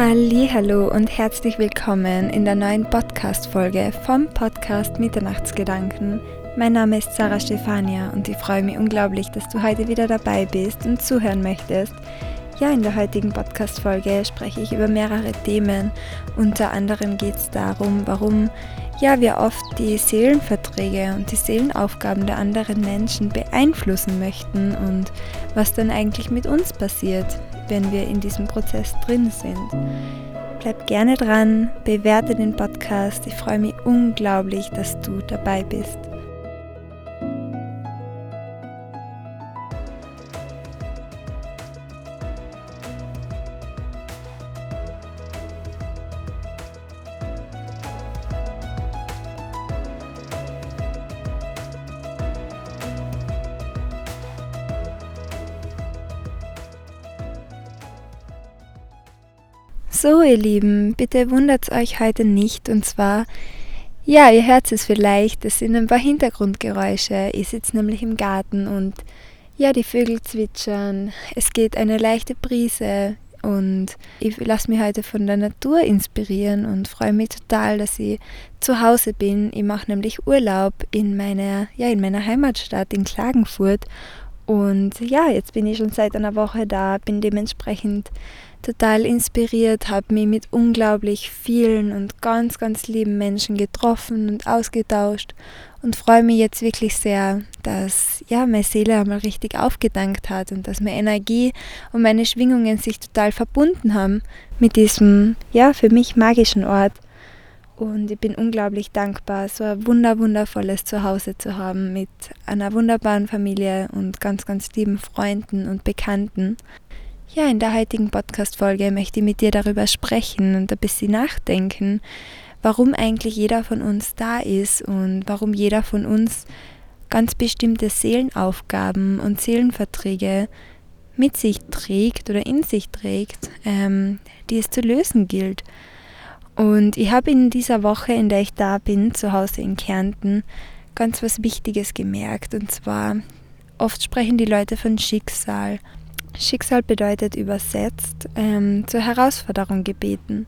Hallo und herzlich willkommen in der neuen Podcast Folge vom Podcast Mitternachtsgedanken. Mein Name ist Sarah Stefania und ich freue mich unglaublich, dass du heute wieder dabei bist und zuhören möchtest. Ja, in der heutigen Podcast Folge spreche ich über mehrere Themen. Unter anderem geht es darum, warum ja wir oft die Seelenverträge und die Seelenaufgaben der anderen Menschen beeinflussen möchten und was dann eigentlich mit uns passiert, wenn wir in diesem Prozess drin sind. Bleib gerne dran, bewerte den Podcast. Ich freue mich unglaublich, dass du dabei bist. Ihr Lieben, bitte wundert euch heute nicht. Und zwar, ja, ihr hört es vielleicht, es sind ein paar Hintergrundgeräusche. Ich sitze nämlich im Garten und ja, die Vögel zwitschern. Es geht eine leichte Brise und ich lasse mich heute von der Natur inspirieren und freue mich total, dass ich zu Hause bin. Ich mache nämlich Urlaub in meiner, ja, in meiner Heimatstadt in Klagenfurt. Und ja, jetzt bin ich schon seit einer Woche da, bin dementsprechend total inspiriert, habe mich mit unglaublich vielen und ganz, ganz lieben Menschen getroffen und ausgetauscht und freue mich jetzt wirklich sehr, dass ja meine Seele einmal richtig aufgedankt hat und dass meine Energie und meine Schwingungen sich total verbunden haben mit diesem ja für mich magischen Ort. Und ich bin unglaublich dankbar, so ein wunder wundervolles Zuhause zu haben mit einer wunderbaren Familie und ganz, ganz lieben Freunden und Bekannten. Ja, in der heutigen Podcast-Folge möchte ich mit dir darüber sprechen und ein bisschen nachdenken, warum eigentlich jeder von uns da ist und warum jeder von uns ganz bestimmte Seelenaufgaben und Seelenverträge mit sich trägt oder in sich trägt, ähm, die es zu lösen gilt. Und ich habe in dieser Woche, in der ich da bin, zu Hause in Kärnten, ganz was Wichtiges gemerkt. Und zwar, oft sprechen die Leute von Schicksal. Schicksal bedeutet übersetzt ähm, zur Herausforderung gebeten.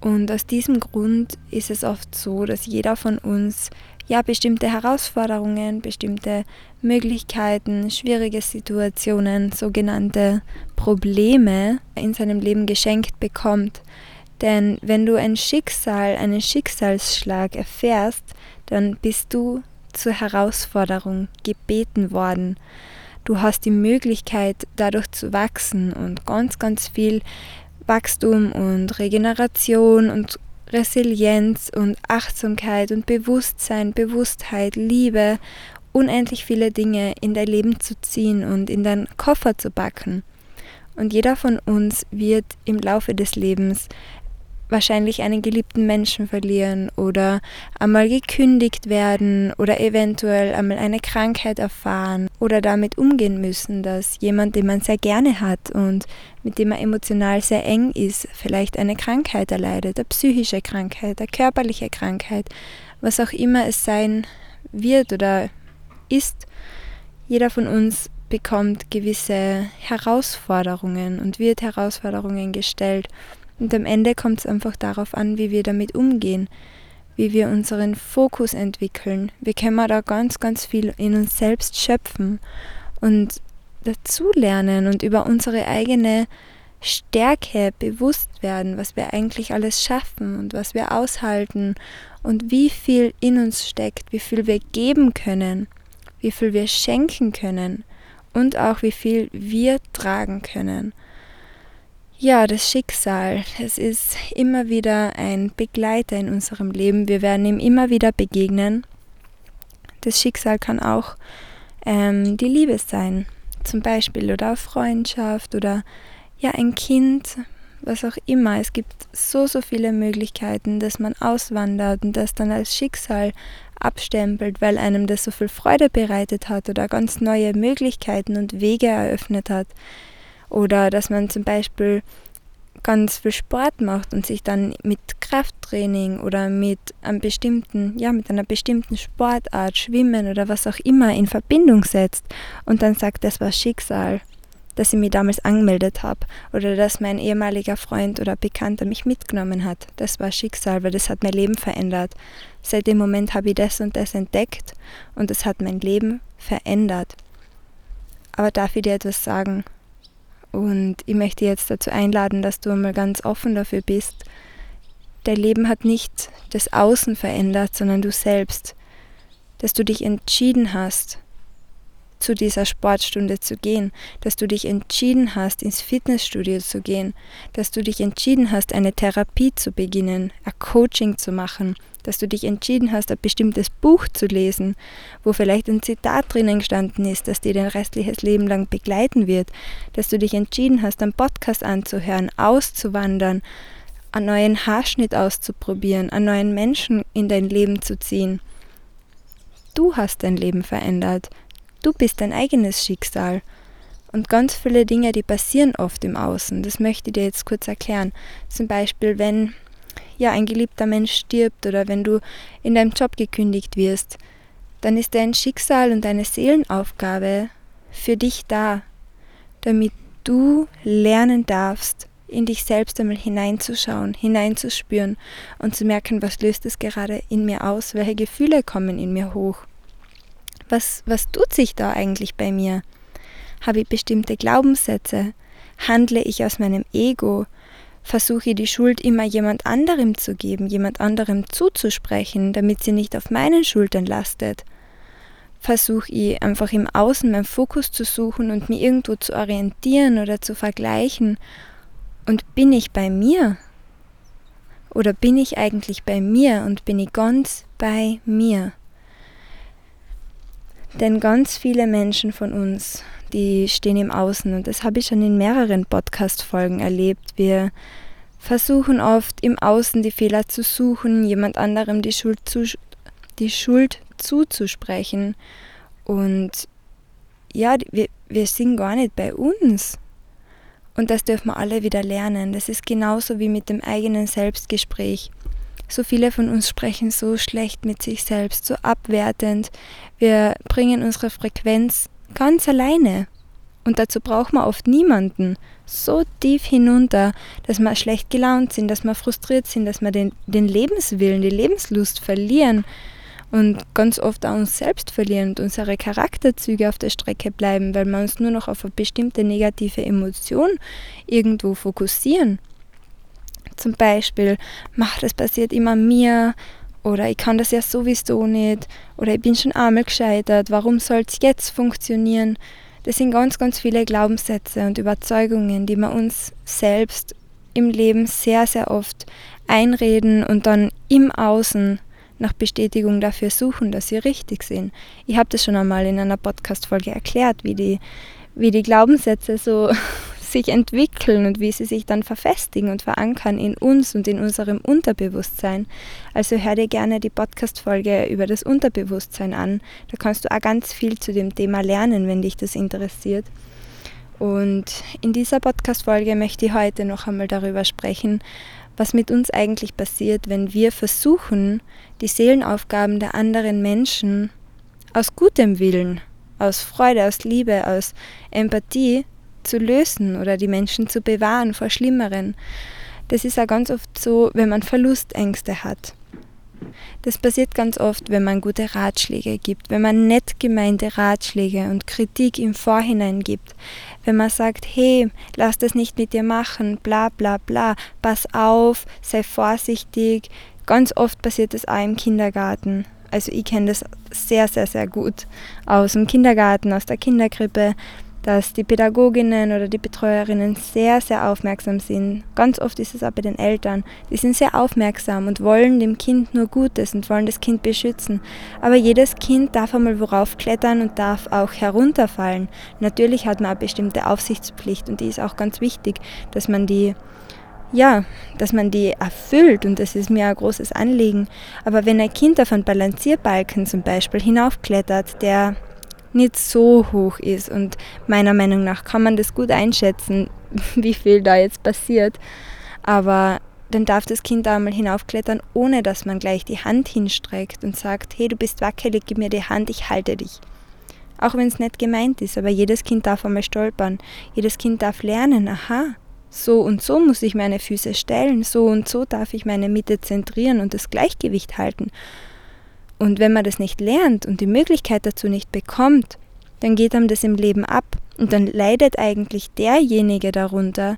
Und aus diesem Grund ist es oft so, dass jeder von uns ja bestimmte Herausforderungen, bestimmte Möglichkeiten, schwierige Situationen, sogenannte Probleme in seinem Leben geschenkt bekommt. Denn wenn du ein Schicksal, einen Schicksalsschlag erfährst, dann bist du zur Herausforderung gebeten worden. Du hast die Möglichkeit, dadurch zu wachsen und ganz, ganz viel Wachstum und Regeneration und Resilienz und Achtsamkeit und Bewusstsein, Bewusstheit, Liebe, unendlich viele Dinge in dein Leben zu ziehen und in deinen Koffer zu packen. Und jeder von uns wird im Laufe des Lebens wahrscheinlich einen geliebten Menschen verlieren oder einmal gekündigt werden oder eventuell einmal eine Krankheit erfahren oder damit umgehen müssen, dass jemand, den man sehr gerne hat und mit dem man emotional sehr eng ist, vielleicht eine Krankheit erleidet, eine psychische Krankheit, eine körperliche Krankheit, was auch immer es sein wird oder ist. Jeder von uns bekommt gewisse Herausforderungen und wird Herausforderungen gestellt. Und am Ende kommt es einfach darauf an, wie wir damit umgehen, wie wir unseren Fokus entwickeln. Wir können da ganz, ganz viel in uns selbst schöpfen und dazulernen und über unsere eigene Stärke bewusst werden, was wir eigentlich alles schaffen und was wir aushalten und wie viel in uns steckt, wie viel wir geben können, wie viel wir schenken können und auch wie viel wir tragen können. Ja, das Schicksal, es ist immer wieder ein Begleiter in unserem Leben. Wir werden ihm immer wieder begegnen. Das Schicksal kann auch ähm, die Liebe sein, zum Beispiel, oder Freundschaft oder ja, ein Kind, was auch immer. Es gibt so, so viele Möglichkeiten, dass man auswandert und das dann als Schicksal abstempelt, weil einem das so viel Freude bereitet hat oder ganz neue Möglichkeiten und Wege eröffnet hat. Oder dass man zum Beispiel ganz viel Sport macht und sich dann mit Krafttraining oder mit einem bestimmten, ja, mit einer bestimmten Sportart, Schwimmen oder was auch immer in Verbindung setzt und dann sagt, das war Schicksal. dass ich mich damals angemeldet habe oder dass mein ehemaliger Freund oder Bekannter mich mitgenommen hat. Das war Schicksal, weil das hat mein Leben verändert. Seit dem Moment habe ich das und das entdeckt und es hat mein Leben verändert. Aber darf ich dir etwas sagen? Und ich möchte jetzt dazu einladen, dass du einmal ganz offen dafür bist. Dein Leben hat nicht das Außen verändert, sondern du selbst. Dass du dich entschieden hast, zu dieser Sportstunde zu gehen, dass du dich entschieden hast, ins Fitnessstudio zu gehen, dass du dich entschieden hast, eine Therapie zu beginnen, ein Coaching zu machen, dass du dich entschieden hast, ein bestimmtes Buch zu lesen, wo vielleicht ein Zitat drinnen gestanden ist, das dir dein restliches Leben lang begleiten wird, dass du dich entschieden hast, einen Podcast anzuhören, auszuwandern, einen neuen Haarschnitt auszuprobieren, einen neuen Menschen in dein Leben zu ziehen. Du hast dein Leben verändert. Du bist dein eigenes Schicksal. Und ganz viele Dinge, die passieren oft im Außen, das möchte ich dir jetzt kurz erklären. Zum Beispiel, wenn ja ein geliebter Mensch stirbt oder wenn du in deinem Job gekündigt wirst, dann ist dein Schicksal und deine Seelenaufgabe für dich da, damit du lernen darfst, in dich selbst einmal hineinzuschauen, hineinzuspüren und zu merken, was löst es gerade in mir aus, welche Gefühle kommen in mir hoch. Was, was tut sich da eigentlich bei mir? Habe ich bestimmte Glaubenssätze? Handle ich aus meinem Ego? Versuche die Schuld immer jemand anderem zu geben, jemand anderem zuzusprechen, damit sie nicht auf meinen Schultern lastet? Versuche ich einfach im Außen meinen Fokus zu suchen und mich irgendwo zu orientieren oder zu vergleichen? Und bin ich bei mir? Oder bin ich eigentlich bei mir und bin ich ganz bei mir? Denn ganz viele Menschen von uns, die stehen im Außen und das habe ich schon in mehreren Podcast-Folgen erlebt. Wir versuchen oft im Außen die Fehler zu suchen, jemand anderem die Schuld, zu, die Schuld zuzusprechen. Und ja, wir, wir sind gar nicht bei uns. Und das dürfen wir alle wieder lernen. Das ist genauso wie mit dem eigenen Selbstgespräch. So viele von uns sprechen so schlecht mit sich selbst, so abwertend. Wir bringen unsere Frequenz ganz alleine. Und dazu braucht man oft niemanden. So tief hinunter, dass wir schlecht gelaunt sind, dass wir frustriert sind, dass wir den, den Lebenswillen, die Lebenslust verlieren und ganz oft auch uns selbst verlieren und unsere Charakterzüge auf der Strecke bleiben, weil wir uns nur noch auf eine bestimmte negative Emotion irgendwo fokussieren. Zum Beispiel, mach, das passiert immer mir oder ich kann das ja sowieso nicht oder ich bin schon einmal gescheitert, warum soll es jetzt funktionieren? Das sind ganz, ganz viele Glaubenssätze und Überzeugungen, die wir uns selbst im Leben sehr, sehr oft einreden und dann im Außen nach Bestätigung dafür suchen, dass sie richtig sind. Ich habe das schon einmal in einer Podcast-Folge erklärt, wie die, wie die Glaubenssätze so sich entwickeln und wie sie sich dann verfestigen und verankern in uns und in unserem Unterbewusstsein. Also hör dir gerne die Podcast-Folge über das Unterbewusstsein an. Da kannst du auch ganz viel zu dem Thema lernen, wenn dich das interessiert. Und in dieser Podcast-Folge möchte ich heute noch einmal darüber sprechen, was mit uns eigentlich passiert, wenn wir versuchen, die Seelenaufgaben der anderen Menschen aus gutem Willen, aus Freude, aus Liebe, aus Empathie zu lösen oder die Menschen zu bewahren vor Schlimmeren. Das ist auch ganz oft so, wenn man Verlustängste hat. Das passiert ganz oft, wenn man gute Ratschläge gibt, wenn man nett gemeinte Ratschläge und Kritik im Vorhinein gibt, wenn man sagt, hey, lass das nicht mit dir machen, bla bla bla, pass auf, sei vorsichtig. Ganz oft passiert das auch im Kindergarten. Also ich kenne das sehr, sehr, sehr gut aus dem Kindergarten, aus der Kinderkrippe dass die Pädagoginnen oder die Betreuerinnen sehr, sehr aufmerksam sind. Ganz oft ist es auch bei den Eltern. Die sind sehr aufmerksam und wollen dem Kind nur Gutes und wollen das Kind beschützen. Aber jedes Kind darf einmal worauf klettern und darf auch herunterfallen. Natürlich hat man eine bestimmte Aufsichtspflicht und die ist auch ganz wichtig, dass man die ja, dass man die erfüllt und das ist mir ein großes Anliegen. Aber wenn ein Kind auf einen Balancierbalken zum Beispiel hinaufklettert, der nicht so hoch ist. Und meiner Meinung nach kann man das gut einschätzen, wie viel da jetzt passiert. Aber dann darf das Kind da mal hinaufklettern, ohne dass man gleich die Hand hinstreckt und sagt, hey, du bist wackelig, gib mir die Hand, ich halte dich. Auch wenn es nicht gemeint ist, aber jedes Kind darf einmal stolpern. Jedes Kind darf lernen, aha, so und so muss ich meine Füße stellen, so und so darf ich meine Mitte zentrieren und das Gleichgewicht halten. Und wenn man das nicht lernt und die Möglichkeit dazu nicht bekommt, dann geht einem das im Leben ab und dann leidet eigentlich derjenige darunter,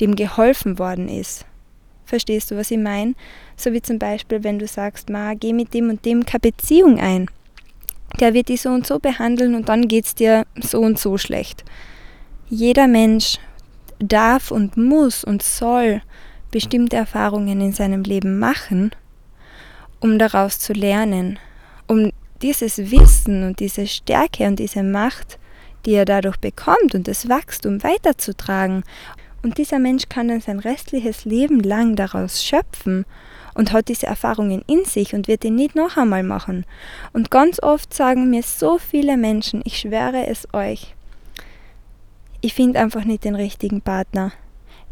dem geholfen worden ist. Verstehst du, was ich meine? So wie zum Beispiel, wenn du sagst, Ma, geh mit dem und dem keine Beziehung ein. Der wird dich so und so behandeln und dann geht es dir so und so schlecht. Jeder Mensch darf und muss und soll bestimmte Erfahrungen in seinem Leben machen, um daraus zu lernen, um dieses Wissen und diese Stärke und diese Macht, die er dadurch bekommt und das Wachstum weiterzutragen. Und dieser Mensch kann dann sein restliches Leben lang daraus schöpfen und hat diese Erfahrungen in sich und wird ihn nicht noch einmal machen. Und ganz oft sagen mir so viele Menschen, ich schwöre es euch, ich finde einfach nicht den richtigen Partner.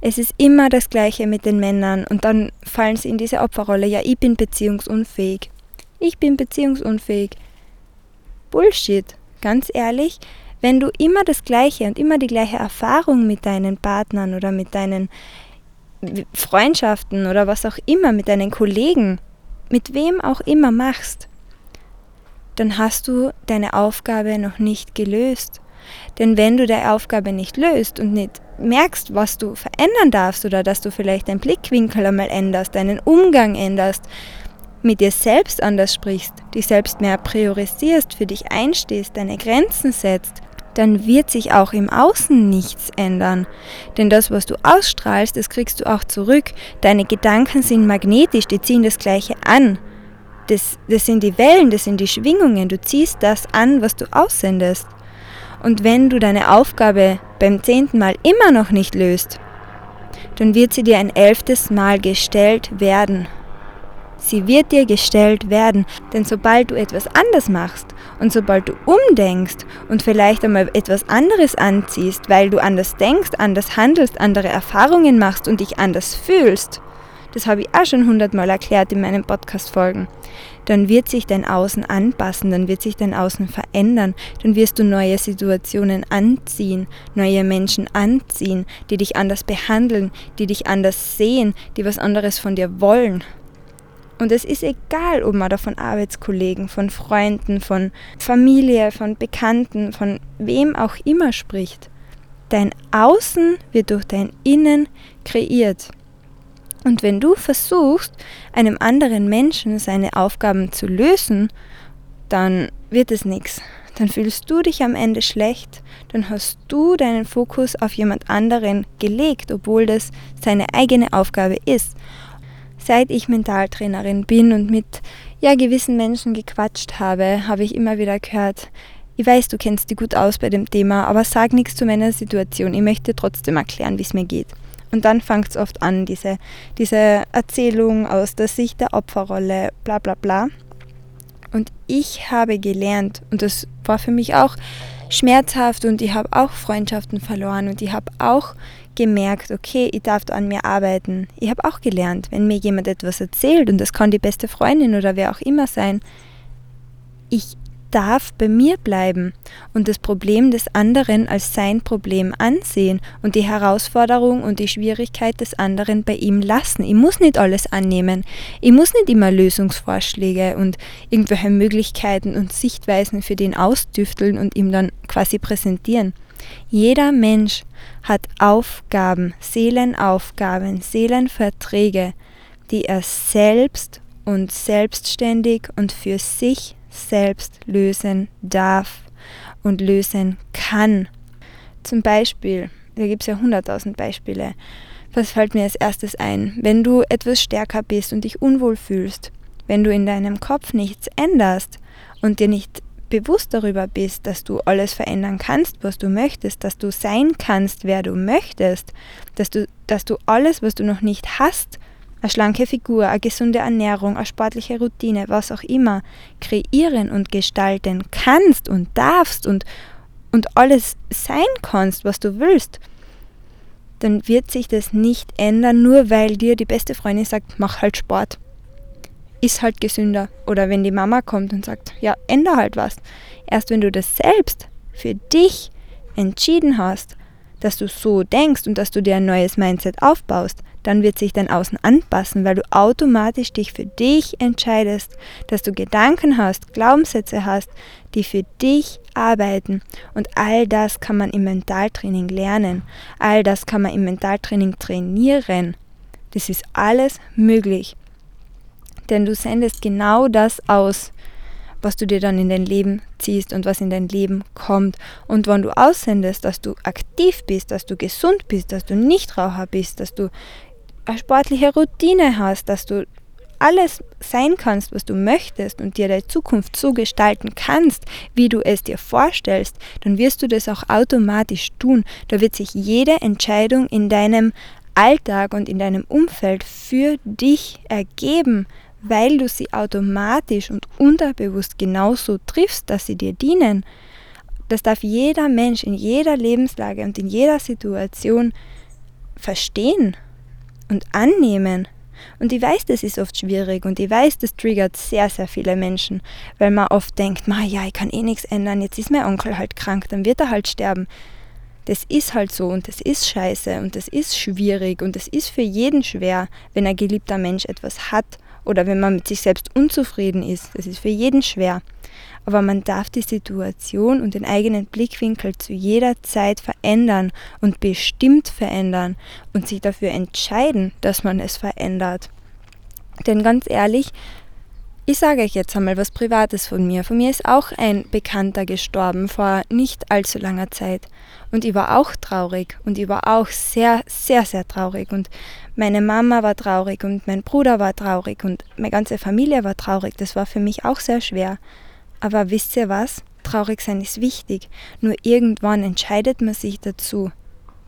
Es ist immer das Gleiche mit den Männern und dann fallen sie in diese Opferrolle. Ja, ich bin beziehungsunfähig. Ich bin beziehungsunfähig. Bullshit. Ganz ehrlich, wenn du immer das Gleiche und immer die gleiche Erfahrung mit deinen Partnern oder mit deinen Freundschaften oder was auch immer, mit deinen Kollegen, mit wem auch immer machst, dann hast du deine Aufgabe noch nicht gelöst. Denn wenn du deine Aufgabe nicht löst und nicht merkst, was du verändern darfst oder dass du vielleicht deinen Blickwinkel einmal änderst, deinen Umgang änderst, mit dir selbst anders sprichst, dich selbst mehr priorisierst, für dich einstehst, deine Grenzen setzt, dann wird sich auch im Außen nichts ändern. Denn das, was du ausstrahlst, das kriegst du auch zurück. Deine Gedanken sind magnetisch, die ziehen das Gleiche an. Das, das sind die Wellen, das sind die Schwingungen. Du ziehst das an, was du aussendest. Und wenn du deine Aufgabe beim zehnten Mal immer noch nicht löst, dann wird sie dir ein elftes Mal gestellt werden. Sie wird dir gestellt werden, denn sobald du etwas anders machst und sobald du umdenkst und vielleicht einmal etwas anderes anziehst, weil du anders denkst, anders handelst, andere Erfahrungen machst und dich anders fühlst, das habe ich auch schon hundertmal erklärt in meinen Podcast-Folgen, dann wird sich dein Außen anpassen, dann wird sich dein Außen verändern, dann wirst du neue Situationen anziehen, neue Menschen anziehen, die dich anders behandeln, die dich anders sehen, die was anderes von dir wollen. Und es ist egal, ob man da von Arbeitskollegen, von Freunden, von Familie, von Bekannten, von wem auch immer spricht. Dein Außen wird durch dein Innen kreiert. Und wenn du versuchst, einem anderen Menschen seine Aufgaben zu lösen, dann wird es nichts. Dann fühlst du dich am Ende schlecht, dann hast du deinen Fokus auf jemand anderen gelegt, obwohl das seine eigene Aufgabe ist. Seit ich Mentaltrainerin bin und mit ja, gewissen Menschen gequatscht habe, habe ich immer wieder gehört, ich weiß, du kennst dich gut aus bei dem Thema, aber sag nichts zu meiner Situation. Ich möchte trotzdem erklären, wie es mir geht. Und dann fängt es oft an, diese, diese Erzählung aus der Sicht der Opferrolle, bla bla bla. Und ich habe gelernt, und das war für mich auch schmerzhaft und ich habe auch Freundschaften verloren und ich habe auch gemerkt, okay, ich darf an mir arbeiten. Ich habe auch gelernt, wenn mir jemand etwas erzählt, und das kann die beste Freundin oder wer auch immer sein, ich darf bei mir bleiben und das Problem des anderen als sein Problem ansehen und die Herausforderung und die Schwierigkeit des anderen bei ihm lassen. Ich muss nicht alles annehmen. Ich muss nicht immer Lösungsvorschläge und irgendwelche Möglichkeiten und Sichtweisen für den ausdüfteln und ihm dann quasi präsentieren. Jeder Mensch hat Aufgaben, Seelenaufgaben, Seelenverträge, die er selbst und selbstständig und für sich selbst lösen darf und lösen kann. Zum Beispiel, da gibt es ja hunderttausend Beispiele. Was fällt mir als erstes ein? Wenn du etwas stärker bist und dich unwohl fühlst, wenn du in deinem Kopf nichts änderst und dir nicht bewusst darüber bist, dass du alles verändern kannst, was du möchtest, dass du sein kannst, wer du möchtest, dass du, dass du alles, was du noch nicht hast, eine schlanke Figur, eine gesunde Ernährung, eine sportliche Routine, was auch immer, kreieren und gestalten kannst und darfst und, und alles sein kannst, was du willst, dann wird sich das nicht ändern, nur weil dir die beste Freundin sagt, mach halt Sport. Ist halt gesünder. Oder wenn die Mama kommt und sagt, ja, änder halt was. Erst wenn du das selbst für dich entschieden hast, dass du so denkst und dass du dir ein neues Mindset aufbaust, dann wird sich dein Außen anpassen, weil du automatisch dich für dich entscheidest, dass du Gedanken hast, Glaubenssätze hast, die für dich arbeiten. Und all das kann man im Mentaltraining lernen. All das kann man im Mentaltraining trainieren. Das ist alles möglich. Denn du sendest genau das aus, was du dir dann in dein Leben ziehst und was in dein Leben kommt. Und wenn du aussendest, dass du aktiv bist, dass du gesund bist, dass du Nichtraucher bist, dass du eine sportliche Routine hast, dass du alles sein kannst, was du möchtest und dir deine Zukunft so gestalten kannst, wie du es dir vorstellst, dann wirst du das auch automatisch tun. Da wird sich jede Entscheidung in deinem Alltag und in deinem Umfeld für dich ergeben, weil du sie automatisch und unterbewusst genauso triffst, dass sie dir dienen. Das darf jeder Mensch in jeder Lebenslage und in jeder Situation verstehen und annehmen. Und ich weiß, das ist oft schwierig und ich weiß, das triggert sehr, sehr viele Menschen, weil man oft denkt, ma ja, ich kann eh nichts ändern, jetzt ist mein Onkel halt krank, dann wird er halt sterben. Das ist halt so und das ist scheiße und das ist schwierig und das ist für jeden schwer, wenn ein geliebter Mensch etwas hat oder wenn man mit sich selbst unzufrieden ist. Das ist für jeden schwer. Aber man darf die Situation und den eigenen Blickwinkel zu jeder Zeit verändern und bestimmt verändern und sich dafür entscheiden, dass man es verändert. Denn ganz ehrlich, ich sage euch jetzt einmal was Privates von mir. Von mir ist auch ein Bekannter gestorben vor nicht allzu langer Zeit. Und ich war auch traurig und ich war auch sehr, sehr, sehr traurig. Und meine Mama war traurig und mein Bruder war traurig und meine ganze Familie war traurig. Das war für mich auch sehr schwer. Aber wisst ihr was? Traurig sein ist wichtig. Nur irgendwann entscheidet man sich dazu.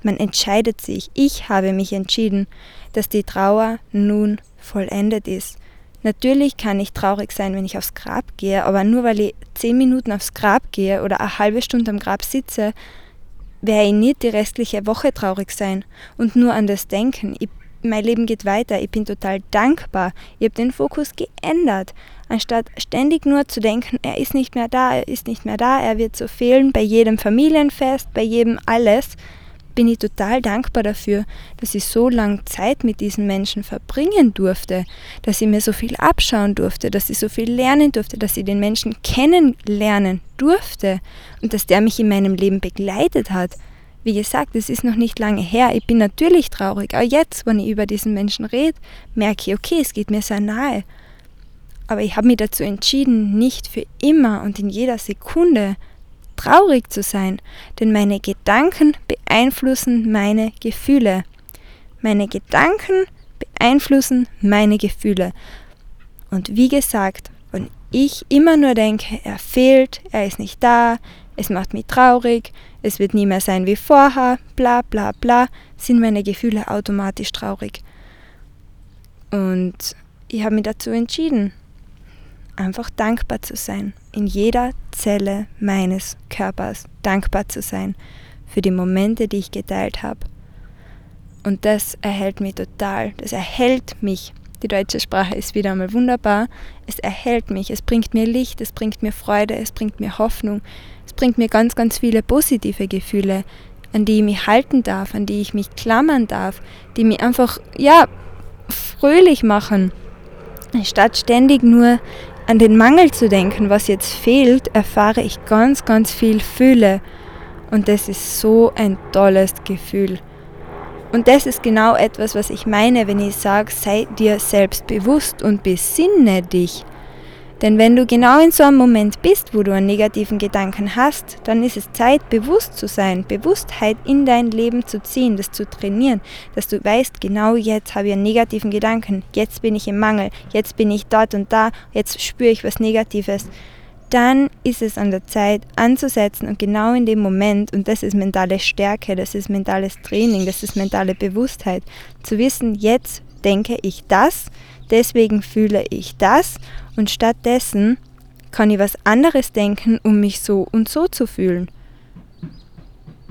Man entscheidet sich. Ich habe mich entschieden, dass die Trauer nun vollendet ist. Natürlich kann ich traurig sein, wenn ich aufs Grab gehe, aber nur weil ich zehn Minuten aufs Grab gehe oder eine halbe Stunde am Grab sitze, werde ich nicht die restliche Woche traurig sein und nur an das denken. Ich, mein Leben geht weiter, ich bin total dankbar. Ich habe den Fokus geändert. Anstatt ständig nur zu denken, er ist nicht mehr da, er ist nicht mehr da, er wird so fehlen bei jedem Familienfest, bei jedem alles, bin ich total dankbar dafür, dass ich so lange Zeit mit diesen Menschen verbringen durfte, dass ich mir so viel abschauen durfte, dass ich so viel lernen durfte, dass ich den Menschen kennenlernen durfte und dass der mich in meinem Leben begleitet hat. Wie gesagt, es ist noch nicht lange her. Ich bin natürlich traurig, aber jetzt, wenn ich über diesen Menschen rede, merke ich, okay, es geht mir sehr nahe. Aber ich habe mich dazu entschieden, nicht für immer und in jeder Sekunde traurig zu sein, denn meine Gedanken beeinflussen meine Gefühle. Meine Gedanken beeinflussen meine Gefühle. Und wie gesagt, wenn ich immer nur denke, er fehlt, er ist nicht da, es macht mich traurig, es wird nie mehr sein wie vorher, bla bla bla, sind meine Gefühle automatisch traurig. Und ich habe mich dazu entschieden, einfach dankbar zu sein, in jeder Zelle meines Körpers dankbar zu sein für die Momente, die ich geteilt habe. Und das erhält mich total, das erhält mich. Die deutsche Sprache ist wieder einmal wunderbar. Es erhält mich, es bringt mir Licht, es bringt mir Freude, es bringt mir Hoffnung, es bringt mir ganz, ganz viele positive Gefühle, an die ich mich halten darf, an die ich mich klammern darf, die mich einfach, ja, fröhlich machen. Statt ständig nur an den Mangel zu denken, was jetzt fehlt, erfahre ich ganz, ganz viel Fülle. Und das ist so ein tolles Gefühl. Und das ist genau etwas, was ich meine, wenn ich sage, sei dir selbst bewusst und besinne dich. Denn wenn du genau in so einem Moment bist, wo du einen negativen Gedanken hast, dann ist es Zeit, bewusst zu sein, Bewusstheit in dein Leben zu ziehen, das zu trainieren, dass du weißt, genau jetzt habe ich einen negativen Gedanken, jetzt bin ich im Mangel, jetzt bin ich dort und da, jetzt spüre ich was Negatives. Dann ist es an der Zeit anzusetzen und genau in dem Moment, und das ist mentale Stärke, das ist mentales Training, das ist mentale Bewusstheit, zu wissen, jetzt denke ich das, deswegen fühle ich das und stattdessen kann ich was anderes denken, um mich so und so zu fühlen.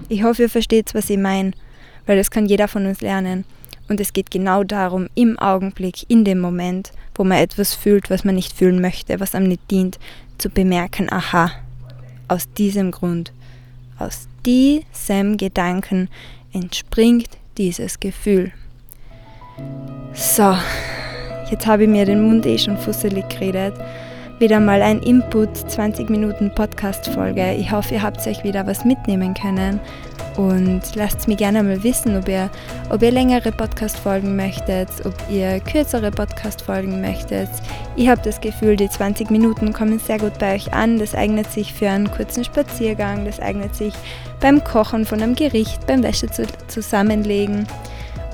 Ich hoffe, ihr versteht, was ich meine, weil das kann jeder von uns lernen. Und es geht genau darum, im Augenblick, in dem Moment, wo man etwas fühlt, was man nicht fühlen möchte, was einem nicht dient, zu bemerken, aha, aus diesem Grund, aus diesem Gedanken entspringt dieses Gefühl. So, jetzt habe ich mir den Mund eh schon fusselig geredet wieder mal ein Input, 20 Minuten Podcast-Folge. Ich hoffe, ihr habt euch wieder was mitnehmen können. Und lasst mir gerne mal wissen, ob ihr, ob ihr längere Podcast-Folgen möchtet, ob ihr kürzere Podcast-Folgen möchtet. Ich habe das Gefühl, die 20 Minuten kommen sehr gut bei euch an. Das eignet sich für einen kurzen Spaziergang, das eignet sich beim Kochen von einem Gericht, beim Wäsche zusammenlegen.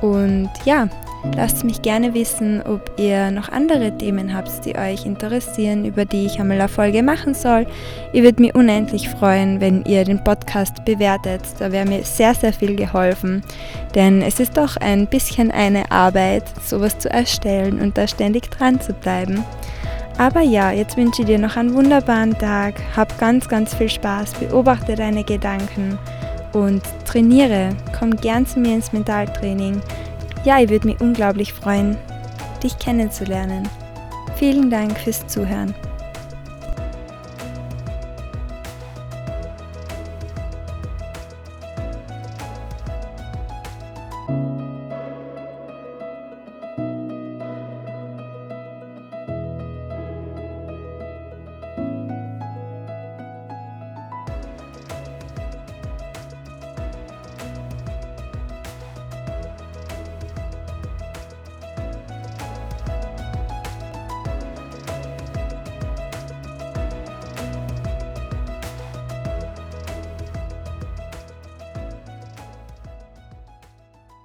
Und ja, Lasst mich gerne wissen, ob ihr noch andere Themen habt, die euch interessieren, über die ich einmal eine Folge machen soll. Ich würde mich unendlich freuen, wenn ihr den Podcast bewertet. Da wäre mir sehr, sehr viel geholfen. Denn es ist doch ein bisschen eine Arbeit, sowas zu erstellen und da ständig dran zu bleiben. Aber ja, jetzt wünsche ich dir noch einen wunderbaren Tag. Hab ganz, ganz viel Spaß. Beobachte deine Gedanken und trainiere. Komm gern zu mir ins Mentaltraining. Ja, ich würde mich unglaublich freuen, dich kennenzulernen. Vielen Dank fürs Zuhören.